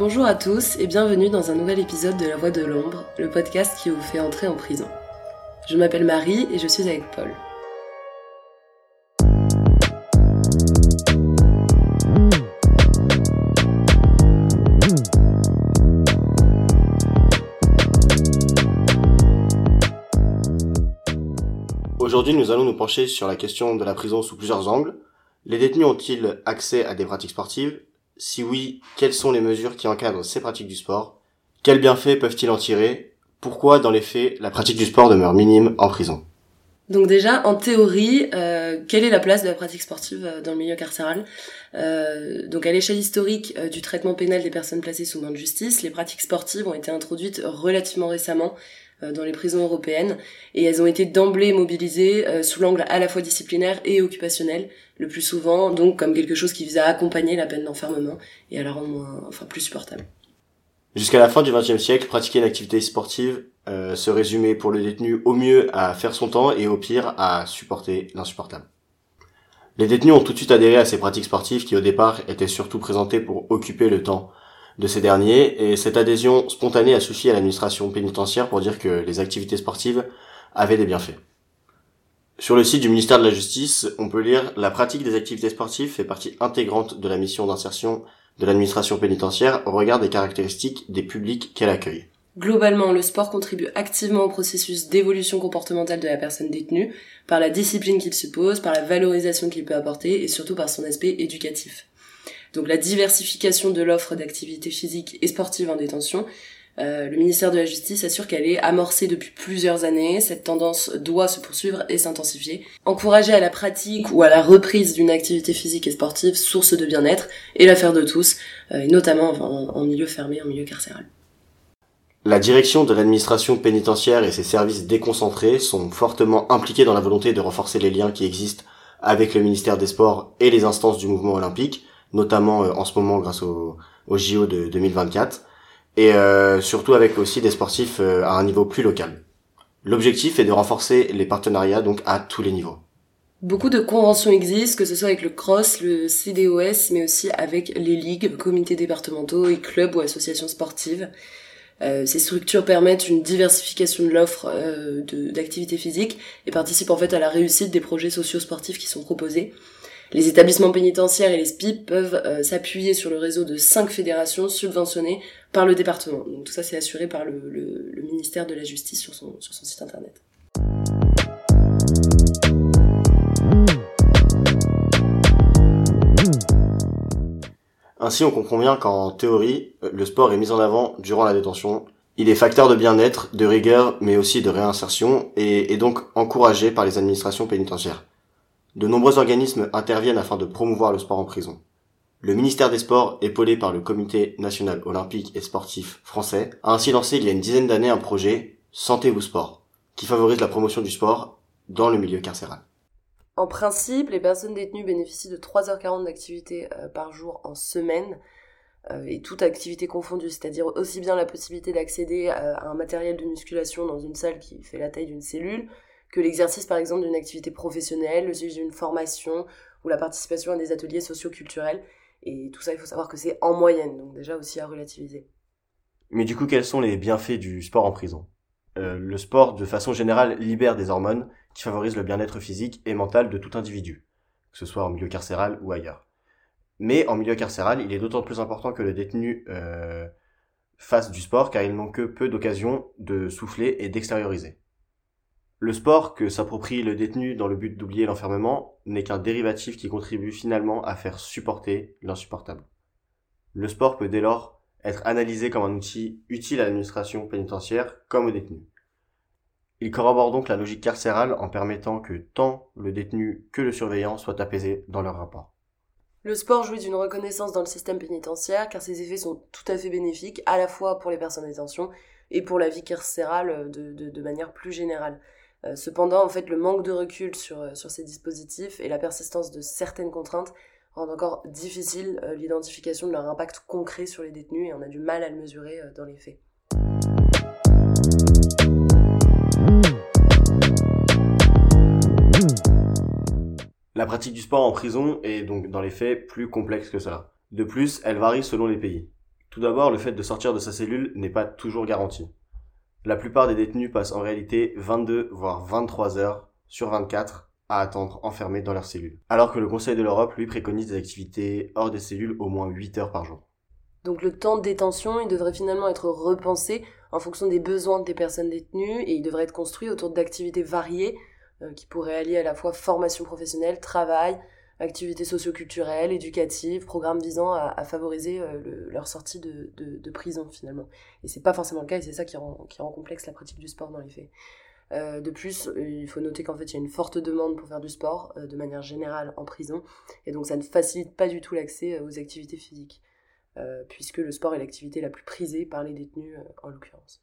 Bonjour à tous et bienvenue dans un nouvel épisode de La Voix de l'Ombre, le podcast qui vous fait entrer en prison. Je m'appelle Marie et je suis avec Paul. Aujourd'hui, nous allons nous pencher sur la question de la prison sous plusieurs angles. Les détenus ont-ils accès à des pratiques sportives? Si oui, quelles sont les mesures qui encadrent ces pratiques du sport? Quels bienfaits peuvent-ils en tirer? Pourquoi, dans les faits, la pratique du sport demeure minime en prison? Donc déjà, en théorie, euh, quelle est la place de la pratique sportive euh, dans le milieu carcéral? Euh, Donc à l'échelle historique du traitement pénal des personnes placées sous main de justice, les pratiques sportives ont été introduites relativement récemment dans les prisons européennes et elles ont été d'emblée mobilisées euh, sous l'angle à la fois disciplinaire et occupationnel, le plus souvent donc comme quelque chose qui vise à accompagner la peine d'enfermement et à la rendre enfin plus supportable. Jusqu'à la fin du XXe siècle, pratiquer une activité sportive euh, se résumait pour le détenu au mieux à faire son temps et au pire à supporter l'insupportable. Les détenus ont tout de suite adhéré à ces pratiques sportives qui au départ étaient surtout présentées pour occuper le temps de ces derniers et cette adhésion spontanée a suffi à l'administration pénitentiaire pour dire que les activités sportives avaient des bienfaits. Sur le site du ministère de la Justice, on peut lire la pratique des activités sportives fait partie intégrante de la mission d'insertion de l'administration pénitentiaire au regard des caractéristiques des publics qu'elle accueille. Globalement, le sport contribue activement au processus d'évolution comportementale de la personne détenue, par la discipline qu'il suppose, par la valorisation qu'il peut apporter et surtout par son aspect éducatif. Donc la diversification de l'offre d'activités physiques et sportives en détention, euh, le ministère de la Justice assure qu'elle est amorcée depuis plusieurs années. Cette tendance doit se poursuivre et s'intensifier. Encourager à la pratique ou à la reprise d'une activité physique et sportive, source de bien-être, est l'affaire de tous, euh, notamment en, en milieu fermé, en milieu carcéral. La direction de l'administration pénitentiaire et ses services déconcentrés sont fortement impliqués dans la volonté de renforcer les liens qui existent avec le ministère des Sports et les instances du mouvement olympique, notamment euh, en ce moment grâce au, au JO de 2024, et euh, surtout avec aussi des sportifs euh, à un niveau plus local. L'objectif est de renforcer les partenariats donc à tous les niveaux. Beaucoup de conventions existent, que ce soit avec le CROSS, le CDOS, mais aussi avec les ligues, comités départementaux et clubs ou associations sportives. Euh, ces structures permettent une diversification de l'offre euh, d'activités physiques et participent en fait à la réussite des projets socio-sportifs qui sont proposés. Les établissements pénitentiaires et les SPIP peuvent euh, s'appuyer sur le réseau de cinq fédérations subventionnées par le département. Donc tout ça c'est assuré par le, ministère de la Justice sur son, sur son site internet. Ainsi, on comprend bien qu'en théorie, le sport est mis en avant durant la détention. Il est facteur de bien-être, de rigueur, mais aussi de réinsertion, et est donc encouragé par les administrations pénitentiaires. De nombreux organismes interviennent afin de promouvoir le sport en prison. Le ministère des Sports, épaulé par le Comité national olympique et sportif français, a ainsi lancé il y a une dizaine d'années un projet Santé vous sport, qui favorise la promotion du sport dans le milieu carcéral. En principe, les personnes détenues bénéficient de 3h40 d'activité euh, par jour en semaine, euh, et toute activité confondue, c'est-à-dire aussi bien la possibilité d'accéder à, à un matériel de musculation dans une salle qui fait la taille d'une cellule, que l'exercice par exemple d'une activité professionnelle, le suivi d'une formation, ou la participation à des ateliers socio-culturels. Et tout ça, il faut savoir que c'est en moyenne, donc déjà aussi à relativiser. Mais du coup, quels sont les bienfaits du sport en prison? Euh, Le sport, de façon générale, libère des hormones qui favorisent le bien-être physique et mental de tout individu, que ce soit en milieu carcéral ou ailleurs. Mais en milieu carcéral, il est d'autant plus important que le détenu euh, fasse du sport car ils n'ont que peu d'occasions de souffler et d'extérioriser. Le sport que s'approprie le détenu dans le but d'oublier l'enfermement n'est qu'un dérivatif qui contribue finalement à faire supporter l'insupportable. Le sport peut dès lors être analysé comme un outil utile à l'administration pénitentiaire comme aux détenus. Il corrobore donc la logique carcérale en permettant que tant le détenu que le surveillant soient apaisés dans leur rapport. Le sport jouit d'une reconnaissance dans le système pénitentiaire car ses effets sont tout à fait bénéfiques à la fois pour les personnes en détention et pour la vie carcérale de, de, de manière plus générale. Euh, cependant, en fait, le manque de recul sur, euh, sur ces dispositifs et la persistance de certaines contraintes rendent encore difficile euh, l'identification de leur impact concret sur les détenus et on a du mal à le mesurer dans les faits. La pratique du sport en prison est donc dans les faits plus complexe que cela. De plus, elle varie selon les pays. Tout d'abord, le fait de sortir de sa cellule n'est pas toujours garanti. La plupart des détenus passent en réalité 22 voire 23 heures sur 24 à attendre enfermés dans leur cellule. Alors que le Conseil de l'Europe, lui, préconise des activités hors des cellules au moins 8 heures par jour. Donc le temps de détention, il devrait finalement être repensé en fonction des besoins des personnes détenues et il devrait être construit autour d'activités variées euh, qui pourraient allier à la fois formation professionnelle, travail, activités socioculturelles, éducatives, programmes visant à, favoriser euh, leur sortie de, prison finalement. Et c'est pas forcément le cas et c'est ça qui rend, complexe la pratique du sport dans les faits. Euh, de plus, il faut noter qu'en fait, il y a une forte demande pour faire du sport de manière générale en prison, et donc ça ne facilite pas du tout l'accès aux activités physiques. Euh, puisque le sport est l'activité la plus prisée par les détenus euh, en l'occurrence.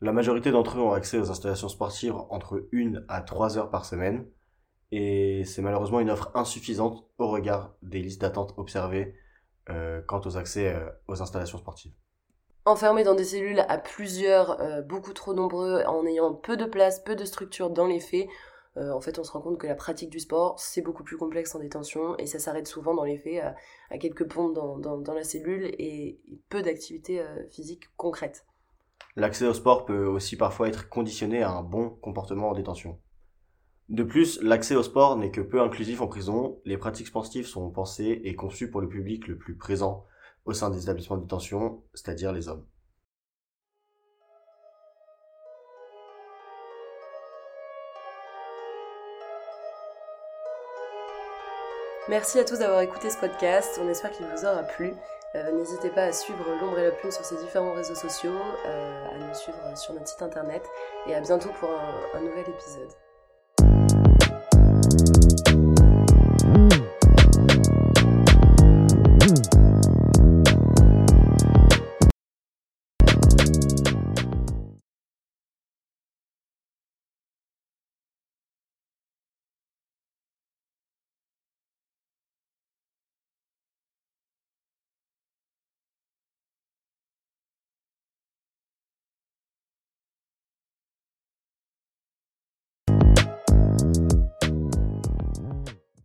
La majorité d'entre eux ont accès aux installations sportives entre 1 à 3 heures par semaine, et c'est malheureusement une offre insuffisante au regard des listes d'attente observées euh, quant aux accès aux installations sportives. Enfermés dans des cellules à plusieurs, beaucoup trop nombreux, en ayant peu de place, peu de structure dans les faits, euh, en fait, on se rend compte que la pratique du sport, c'est beaucoup plus complexe en détention et ça s'arrête souvent dans les faits à, quelques pompes dans, la cellule et, peu d'activités euh, physiques concrètes. L'accès au sport peut aussi parfois être conditionné à un bon comportement en détention. De plus, l'accès au sport n'est que peu inclusif en prison. Les pratiques sportives sont pensées et conçues pour le public le plus présent au sein des établissements de détention, c'est-à-dire les hommes. Merci à tous d'avoir écouté ce podcast. On espère qu'il vous aura plu. Euh, n'hésitez pas à suivre l'ombre et la plume sur ces différents réseaux sociaux, euh, à nous suivre sur notre site internet et à bientôt pour un nouvel épisode.